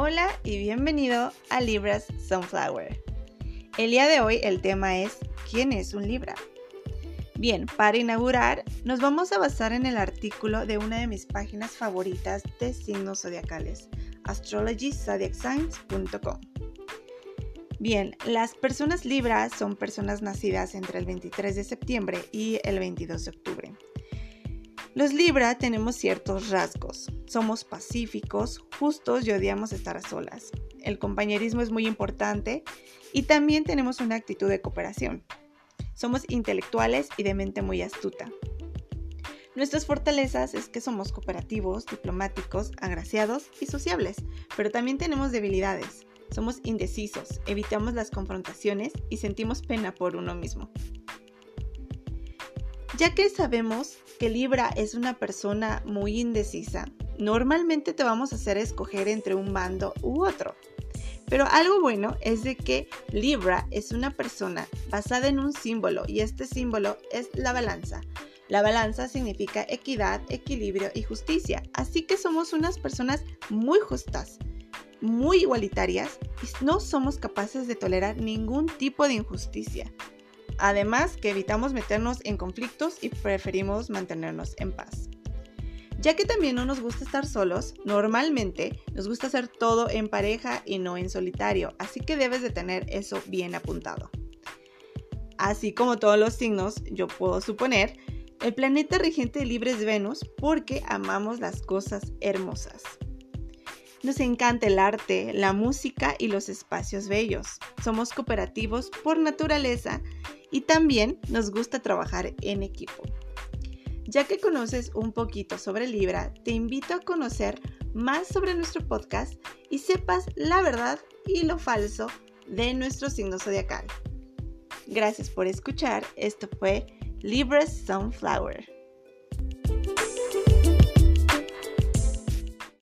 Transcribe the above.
Hola y bienvenido a Libras Sunflower. El día de hoy el tema es ¿quién es un Libra? Bien, para inaugurar nos vamos a basar en el artículo de una de mis páginas favoritas de signos zodiacales, astrologyzodiacscience.com. Bien, las personas Libras son personas nacidas entre el 23 de septiembre y el 22 de octubre. Los Libra tenemos ciertos rasgos. Somos pacíficos, justos y odiamos estar a solas. El compañerismo es muy importante y también tenemos una actitud de cooperación. Somos intelectuales y de mente muy astuta. Nuestras fortalezas es que somos cooperativos, diplomáticos, agraciados y sociables, pero también tenemos debilidades. Somos indecisos, evitamos las confrontaciones y sentimos pena por uno mismo. Ya que sabemos que Libra es una persona muy indecisa, normalmente te vamos a hacer escoger entre un bando u otro. Pero algo bueno es de que Libra es una persona basada en un símbolo y este símbolo es la balanza. La balanza significa equidad, equilibrio y justicia, así que somos unas personas muy justas, muy igualitarias y no somos capaces de tolerar ningún tipo de injusticia. Además que evitamos meternos en conflictos y preferimos mantenernos en paz. Ya que también no nos gusta estar solos, normalmente nos gusta hacer todo en pareja y no en solitario, así que debes de tener eso bien apuntado. Así como todos los signos, yo puedo suponer, el planeta regente libre es Venus porque amamos las cosas hermosas. Nos encanta el arte, la música y los espacios bellos. Somos cooperativos por naturaleza y también nos gusta trabajar en equipo. Ya que conoces un poquito sobre Libra, te invito a conocer más sobre nuestro podcast y sepas la verdad y lo falso de nuestro signo zodiacal. Gracias por escuchar. Esto fue Libra Sunflower.